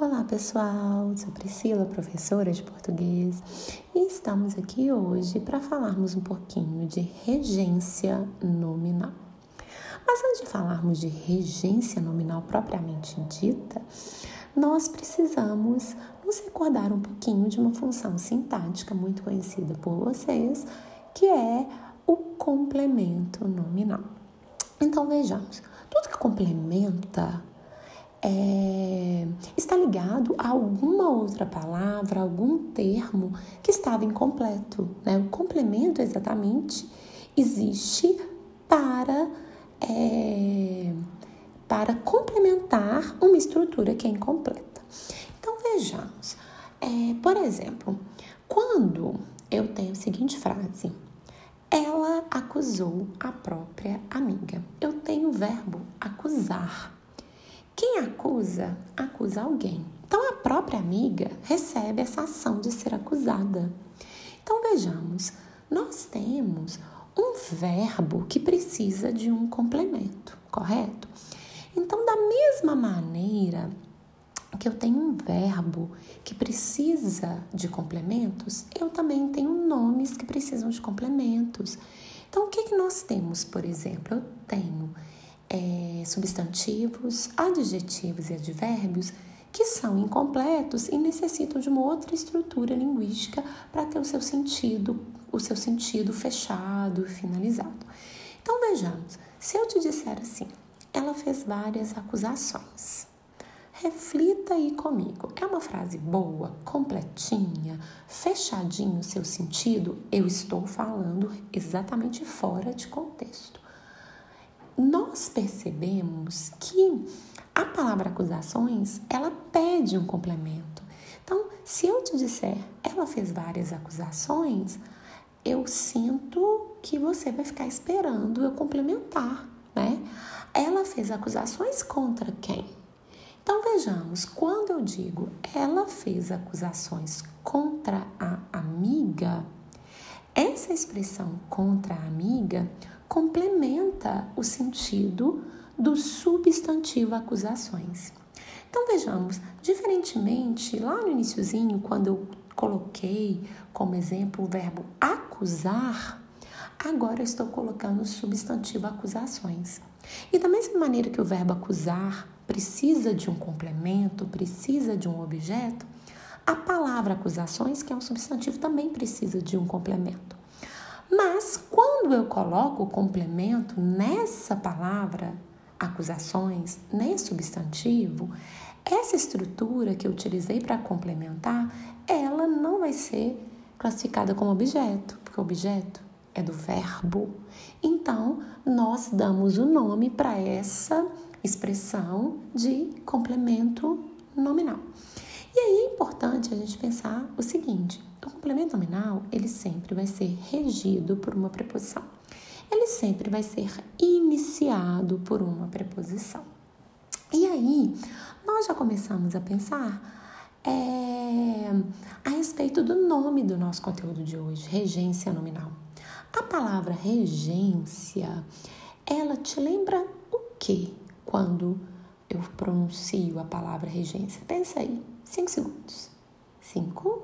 Olá pessoal, sou Priscila, professora de português, e estamos aqui hoje para falarmos um pouquinho de regência nominal. Mas antes de falarmos de regência nominal propriamente dita, nós precisamos nos recordar um pouquinho de uma função sintática muito conhecida por vocês, que é o complemento nominal. Então vejamos, tudo que complementa é, está ligado a alguma outra palavra, algum termo que estava incompleto. Né? O complemento exatamente existe para, é, para complementar uma estrutura que é incompleta. Então vejamos, é, por exemplo, quando eu tenho a seguinte frase. Ela acusou a própria amiga. Eu tenho o verbo acusar. Quem acusa, acusa alguém. Então a própria amiga recebe essa ação de ser acusada. Então vejamos, nós temos um verbo que precisa de um complemento, correto? Então, da mesma maneira que eu tenho um verbo que precisa de complementos, eu também tenho nomes que precisam de complementos. Então, o que, que nós temos, por exemplo? Eu tenho é, substantivos, adjetivos e advérbios que são incompletos e necessitam de uma outra estrutura linguística para ter o seu sentido, o seu sentido fechado finalizado. Então vejamos, se eu te disser assim, ela fez várias acusações. Reflita aí comigo. É uma frase boa, completinha, fechadinho o seu sentido? Eu estou falando exatamente fora de contexto nós percebemos que a palavra acusações, ela pede um complemento. Então, se eu te disser, ela fez várias acusações, eu sinto que você vai ficar esperando eu complementar, né? Ela fez acusações contra quem? Então vejamos, quando eu digo ela fez acusações contra a amiga, essa expressão contra a amiga complementa o sentido do substantivo acusações. Então vejamos, diferentemente, lá no iníciozinho, quando eu coloquei como exemplo o verbo acusar, agora eu estou colocando o substantivo acusações. E da mesma maneira que o verbo acusar precisa de um complemento, precisa de um objeto, a palavra acusações, que é um substantivo, também precisa de um complemento. Mas quando eu coloco o complemento nessa palavra, acusações, nesse substantivo, essa estrutura que eu utilizei para complementar, ela não vai ser classificada como objeto, porque objeto é do verbo. Então, nós damos o nome para essa expressão de complemento nominal. E aí é importante a gente pensar o seguinte: o complemento nominal, ele sempre vai ser regido por uma preposição. Ele sempre vai ser iniciado por uma preposição. E aí, nós já começamos a pensar é, a respeito do nome do nosso conteúdo de hoje, regência nominal. A palavra regência, ela te lembra o que quando eu pronuncio a palavra regência? Pensa aí, cinco segundos. Cinco,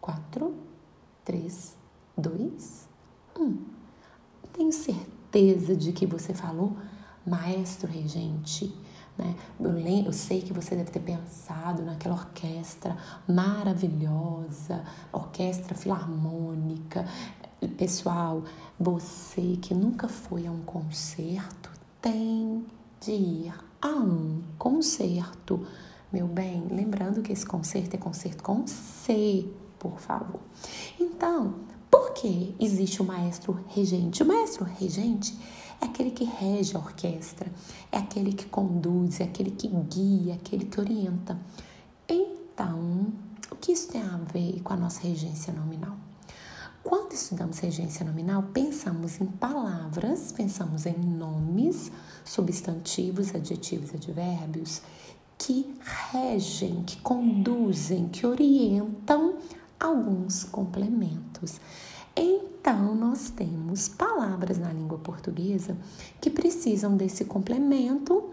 4, 3, 2, 1. Tenho certeza de que você falou maestro regente. Né? Eu, eu sei que você deve ter pensado naquela orquestra maravilhosa, orquestra filarmônica. Pessoal, você que nunca foi a um concerto tem de ir a um concerto. Meu bem, lembrando que esse concerto é concerto com C, por favor. Então, por que existe o maestro regente? O maestro regente é aquele que rege a orquestra, é aquele que conduz, é aquele que guia, é aquele que orienta. Então, o que isso tem a ver com a nossa regência nominal? Quando estudamos regência nominal, pensamos em palavras, pensamos em nomes, substantivos, adjetivos, advérbios que regem, que conduzem, que orientam alguns complementos. Então, nós temos palavras na língua portuguesa que precisam desse complemento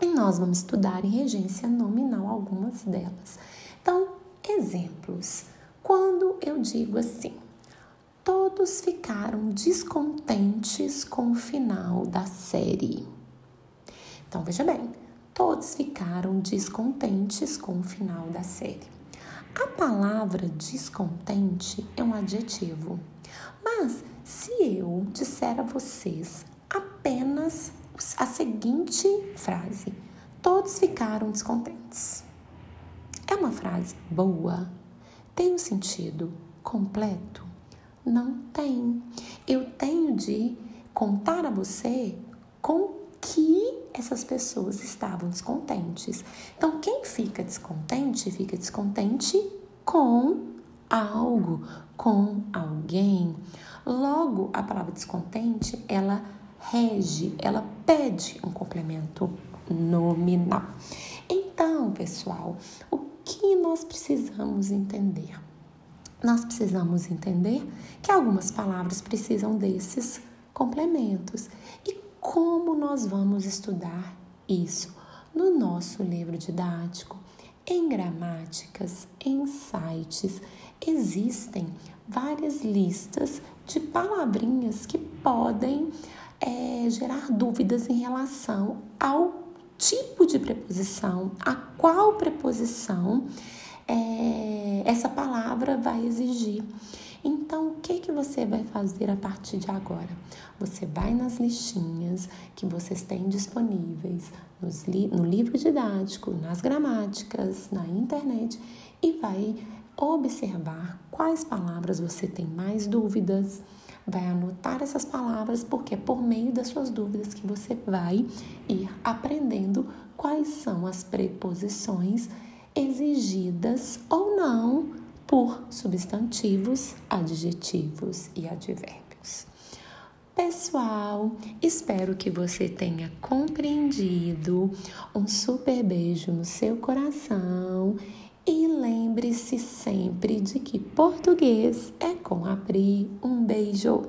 E nós vamos estudar em regência nominal algumas delas. Então, exemplos. Quando eu digo assim, todos ficaram descontentes com o final da série. Então, veja bem, todos ficaram descontentes com o final da série. A palavra descontente é um adjetivo, mas se eu disser a vocês apenas a seguinte frase: todos ficaram descontentes. É uma frase boa? Tem um sentido completo? Não tem. Eu tenho de contar a você com que essas pessoas estavam descontentes. Então, quem fica descontente, fica descontente com algo, com alguém. Logo, a palavra descontente, ela rege, ela pede um complemento nominal. Então, pessoal, o que nós precisamos entender? Nós precisamos entender que algumas palavras precisam desses complementos. E como nós vamos estudar isso? No nosso livro didático, em gramáticas, em sites, existem várias listas de palavrinhas que podem é, gerar dúvidas em relação ao tipo de preposição, a qual preposição é, essa palavra vai exigir. Então, o que, que você vai fazer a partir de agora? Você vai nas listinhas que vocês têm disponíveis li no livro didático, nas gramáticas, na internet e vai observar quais palavras você tem mais dúvidas vai anotar essas palavras, porque é por meio das suas dúvidas que você vai ir aprendendo quais são as preposições exigidas ou não por substantivos, adjetivos e advérbios. Pessoal, espero que você tenha compreendido. Um super beijo no seu coração e lembre-se sempre de que português é com abrir. Um beijo!